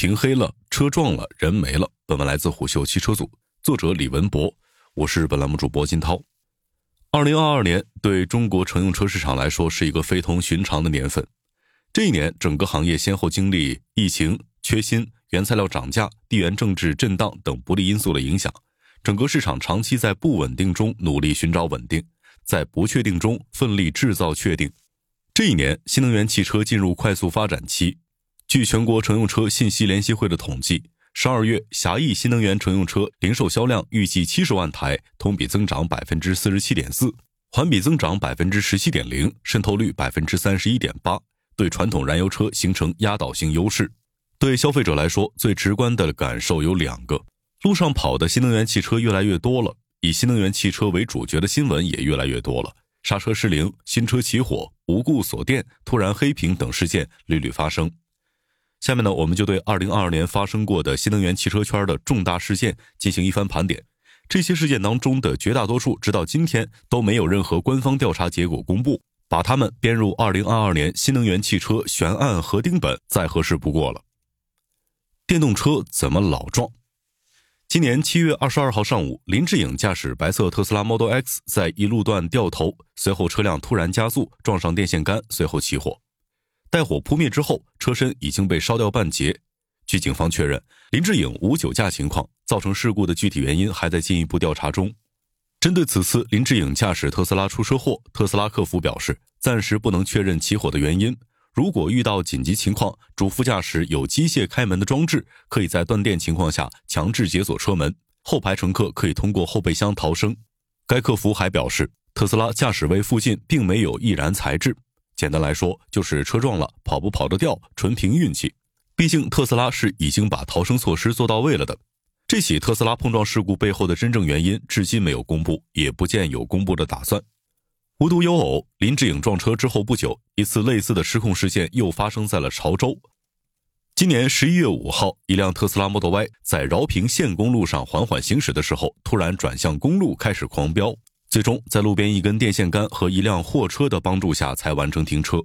停黑了，车撞了，人没了。本文来自虎嗅汽车组，作者李文博，我是本栏目主播金涛。二零二二年对中国乘用车市场来说是一个非同寻常的年份。这一年，整个行业先后经历疫情、缺芯、原材料涨价、地缘政治震荡等不利因素的影响，整个市场长期在不稳定中努力寻找稳定，在不确定中奋力制造确定。这一年，新能源汽车进入快速发展期。据全国乘用车信息联席会的统计，十二月狭义新能源乘用车零售销量预计七十万台，同比增长百分之四十七点四，环比增长百分之十七点零，渗透率百分之三十一点八，对传统燃油车形成压倒性优势。对消费者来说，最直观的感受有两个：路上跑的新能源汽车越来越多了，以新能源汽车为主角的新闻也越来越多了，刹车失灵、新车起火、无故锁电、突然黑屏等事件屡屡发生。下面呢，我们就对二零二二年发生过的新能源汽车圈的重大事件进行一番盘点。这些事件当中的绝大多数，直到今天都没有任何官方调查结果公布，把它们编入二零二二年新能源汽车悬案核定本再合适不过了。电动车怎么老撞？今年七月二十二号上午，林志颖驾驶白色特斯拉 Model X 在一路段掉头，随后车辆突然加速，撞上电线杆，随后起火。待火扑灭之后，车身已经被烧掉半截。据警方确认，林志颖无酒驾情况，造成事故的具体原因还在进一步调查中。针对此次林志颖驾驶特斯拉出车祸，特斯拉客服表示，暂时不能确认起火的原因。如果遇到紧急情况，主副驾驶有机械开门的装置，可以在断电情况下强制解锁车门，后排乘客可以通过后备箱逃生。该客服还表示，特斯拉驾驶位附近并没有易燃材质。简单来说，就是车撞了，跑不跑得掉，纯凭运气。毕竟特斯拉是已经把逃生措施做到位了的。这起特斯拉碰撞事故背后的真正原因，至今没有公布，也不见有公布的打算。无独有偶，林志颖撞车之后不久，一次类似的失控事件又发生在了潮州。今年十一月五号，一辆特斯拉 Model Y 在饶平县公路上缓缓行驶的时候，突然转向公路，开始狂飙。最终，在路边一根电线杆和一辆货车的帮助下，才完成停车。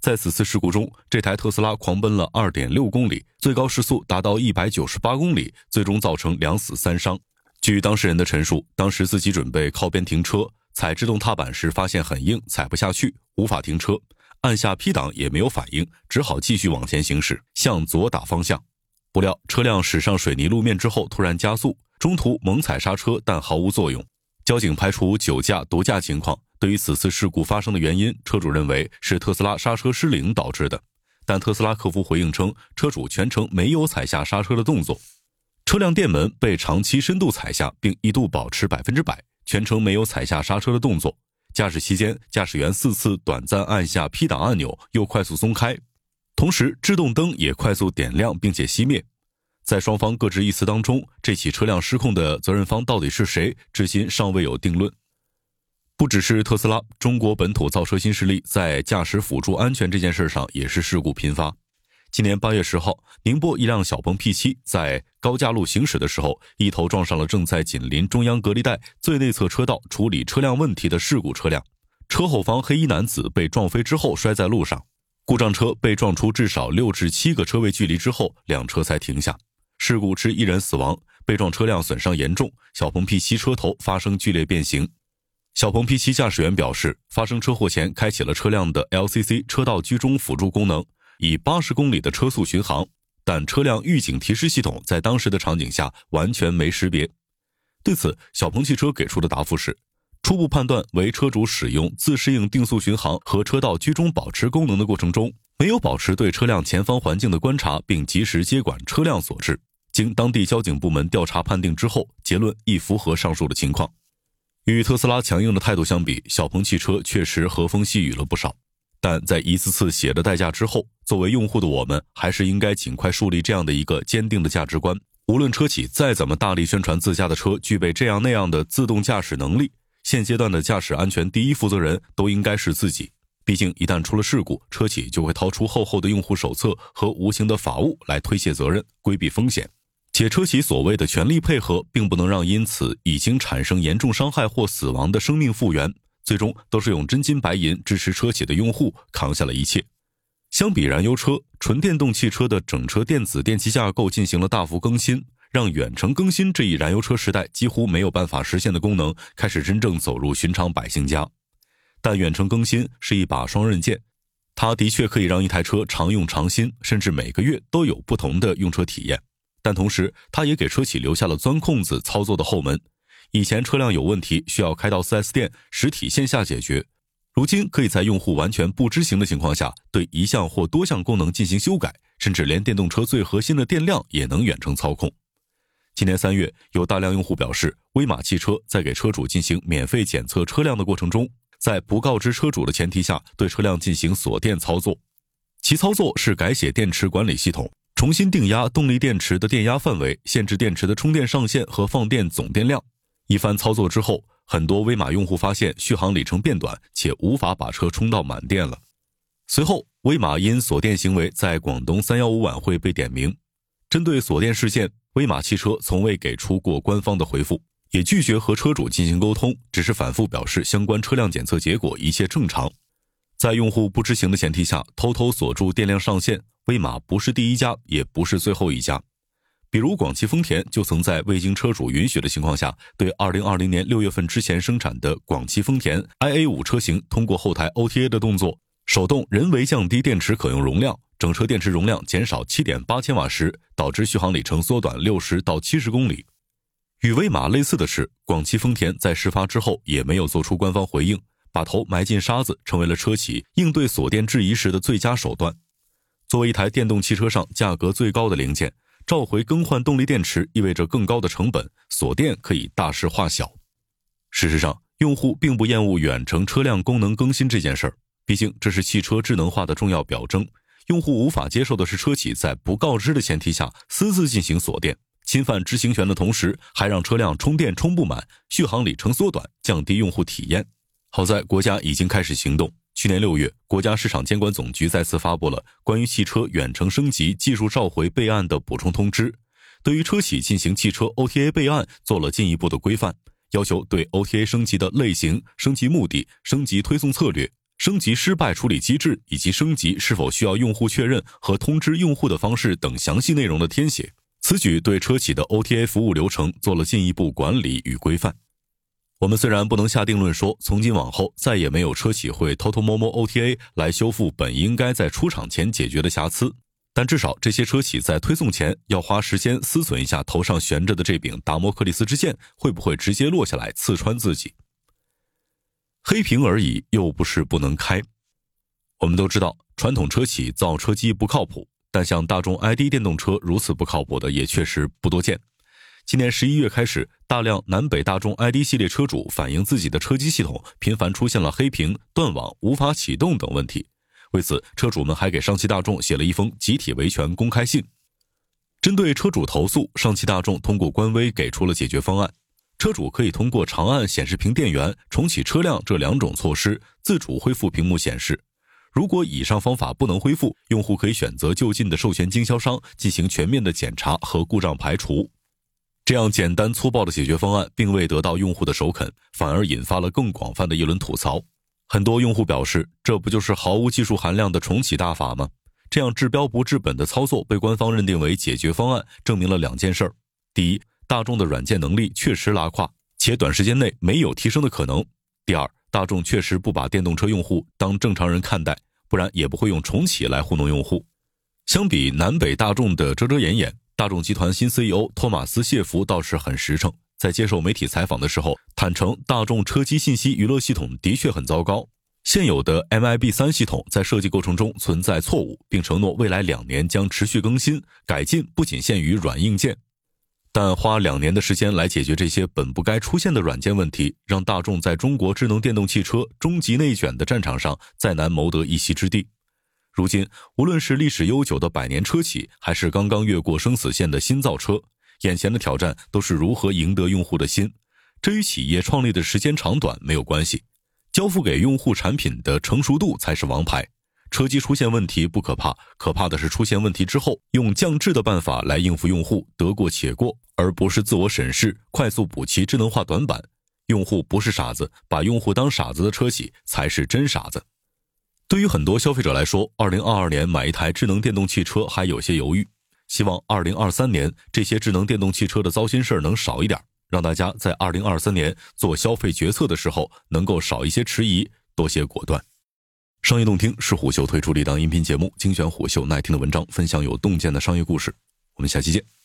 在此次事故中，这台特斯拉狂奔了二点六公里，最高时速达到一百九十八公里，最终造成两死三伤。据当事人的陈述，当时自己准备靠边停车，踩制动踏板时发现很硬，踩不下去，无法停车，按下 P 档也没有反应，只好继续往前行驶，向左打方向。不料车辆驶上水泥路面之后，突然加速，中途猛踩刹车，但毫无作用。交警排除酒驾、毒驾情况。对于此次事故发生的原因，车主认为是特斯拉刹车失灵导致的。但特斯拉客服回应称，车主全程没有踩下刹车的动作，车辆电门被长期深度踩下，并一度保持百分之百，全程没有踩下刹车的动作。驾驶期间，驾驶员四次短暂按下 P 档按钮，又快速松开，同时制动灯也快速点亮并且熄灭。在双方各执一词当中，这起车辆失控的责任方到底是谁，至今尚未有定论。不只是特斯拉，中国本土造车新势力在驾驶辅助安全这件事上也是事故频发。今年八月十号，宁波一辆小鹏 P7 在高架路行驶的时候，一头撞上了正在紧邻中央隔离带最内侧车道处理车辆问题的事故车辆。车后方黑衣男子被撞飞之后摔在路上，故障车被撞出至少六至七个车位距离之后，两车才停下。事故致一人死亡，被撞车辆损伤严重，小鹏 P7 车头发生剧烈变形。小鹏 P7 驾驶员表示，发生车祸前开启了车辆的 LCC 车道居中辅助功能，以八十公里的车速巡航，但车辆预警提示系统在当时的场景下完全没识别。对此，小鹏汽车给出的答复是：初步判断为车主使用自适应定速巡航和车道居中保持功能的过程中，没有保持对车辆前方环境的观察，并及时接管车辆所致。经当地交警部门调查判定之后，结论亦符合上述的情况。与特斯拉强硬的态度相比，小鹏汽车确实和风细雨了不少。但在一次次血的代价之后，作为用户的我们，还是应该尽快树立这样的一个坚定的价值观：无论车企再怎么大力宣传自家的车具备这样那样的自动驾驶能力，现阶段的驾驶安全第一负责人都应该是自己。毕竟，一旦出了事故，车企就会掏出厚厚的用户手册和无形的法务来推卸责任、规避风险。且车企所谓的全力配合，并不能让因此已经产生严重伤害或死亡的生命复原，最终都是用真金白银支持车企的用户扛下了一切。相比燃油车，纯电动汽车的整车电子电气架构进行了大幅更新，让远程更新这一燃油车时代几乎没有办法实现的功能，开始真正走入寻常百姓家。但远程更新是一把双刃剑，它的确可以让一台车常用常新，甚至每个月都有不同的用车体验。但同时，它也给车企留下了钻空子操作的后门。以前车辆有问题需要开到 4S 店实体线下解决。如今可以在用户完全不知情的情况下，对一项或多项功能进行修改，甚至连电动车最核心的电量也能远程操控。今年三月，有大量用户表示，威马汽车在给车主进行免费检测车辆的过程中，在不告知车主的前提下，对车辆进行锁电操作。其操作是改写电池管理系统，重新定压动力电池的电压范围，限制电池的充电上限和放电总电量。一番操作之后。很多威马用户发现续航里程变短，且无法把车充到满电了。随后，威马因锁电行为在广东三幺五晚会被点名。针对锁电事件，威马汽车从未给出过官方的回复，也拒绝和车主进行沟通，只是反复表示相关车辆检测结果一切正常。在用户不知情的前提下偷偷锁住电量上限，威马不是第一家，也不是最后一家。比如广汽丰田就曾在未经车主允许的情况下，对2020年6月份之前生产的广汽丰田 IA5 车型通过后台 OTA 的动作，手动人为降低电池可用容量，整车电池容量减少7.8千瓦时，导致续航里程缩短60到70公里。与威马类似的是，广汽丰田在事发之后也没有做出官方回应，把头埋进沙子，成为了车企应对锁电质疑时的最佳手段。作为一台电动汽车上价格最高的零件。召回更换动力电池意味着更高的成本，锁电可以大事化小。事实上，用户并不厌恶远程车辆功能更新这件事儿，毕竟这是汽车智能化的重要表征。用户无法接受的是车企在不告知的前提下私自进行锁电，侵犯知情权的同时，还让车辆充电充不满，续航里程缩短，降低用户体验。好在国家已经开始行动。去年六月，国家市场监管总局再次发布了关于汽车远程升级技术召回备案的补充通知，对于车企进行汽车 OTA 备案做了进一步的规范，要求对 OTA 升级的类型、升级目的、升级推送策略、升级失败处理机制以及升级是否需要用户确认和通知用户的方式等详细内容的填写。此举对车企的 OTA 服务流程做了进一步管理与规范。我们虽然不能下定论说从今往后再也没有车企会偷偷摸摸 OTA 来修复本应该在出厂前解决的瑕疵，但至少这些车企在推送前要花时间思忖一下头上悬着的这柄达摩克利斯之剑会不会直接落下来刺穿自己。黑屏而已，又不是不能开。我们都知道传统车企造车机不靠谱，但像大众 ID 电动车如此不靠谱的也确实不多见。今年十一月开始，大量南北大众 ID 系列车主反映自己的车机系统频繁出现了黑屏、断网、无法启动等问题。为此，车主们还给上汽大众写了一封集体维权公开信。针对车主投诉，上汽大众通过官微给出了解决方案：车主可以通过长按显示屏电源、重启车辆这两种措施，自主恢复屏幕显示。如果以上方法不能恢复，用户可以选择就近的授权经销商进行全面的检查和故障排除。这样简单粗暴的解决方案并未得到用户的首肯，反而引发了更广泛的一轮吐槽。很多用户表示，这不就是毫无技术含量的重启大法吗？这样治标不治本的操作被官方认定为解决方案，证明了两件事儿：第一，大众的软件能力确实拉胯，且短时间内没有提升的可能；第二，大众确实不把电动车用户当正常人看待，不然也不会用重启来糊弄用户。相比南北大众的遮遮掩掩。大众集团新 CEO 托马斯谢弗倒是很实诚，在接受媒体采访的时候，坦诚大众车机信息娱乐系统的确很糟糕，现有的 MIB 三系统在设计过程中存在错误，并承诺未来两年将持续更新改进，不仅限于软硬件。但花两年的时间来解决这些本不该出现的软件问题，让大众在中国智能电动汽车终极内卷的战场上再难谋得一席之地。如今，无论是历史悠久的百年车企，还是刚刚越过生死线的新造车，眼前的挑战都是如何赢得用户的心。这与企业创立的时间长短没有关系，交付给用户产品的成熟度才是王牌。车机出现问题不可怕，可怕的是出现问题之后，用降质的办法来应付用户，得过且过，而不是自我审视，快速补齐智能化短板。用户不是傻子，把用户当傻子的车企才是真傻子。对于很多消费者来说，二零二二年买一台智能电动汽车还有些犹豫。希望二零二三年这些智能电动汽车的糟心事儿能少一点，让大家在二零二三年做消费决策的时候能够少一些迟疑，多些果断。商业洞听是虎嗅推出的一档音频节目，精选虎嗅耐听的文章，分享有洞见的商业故事。我们下期见。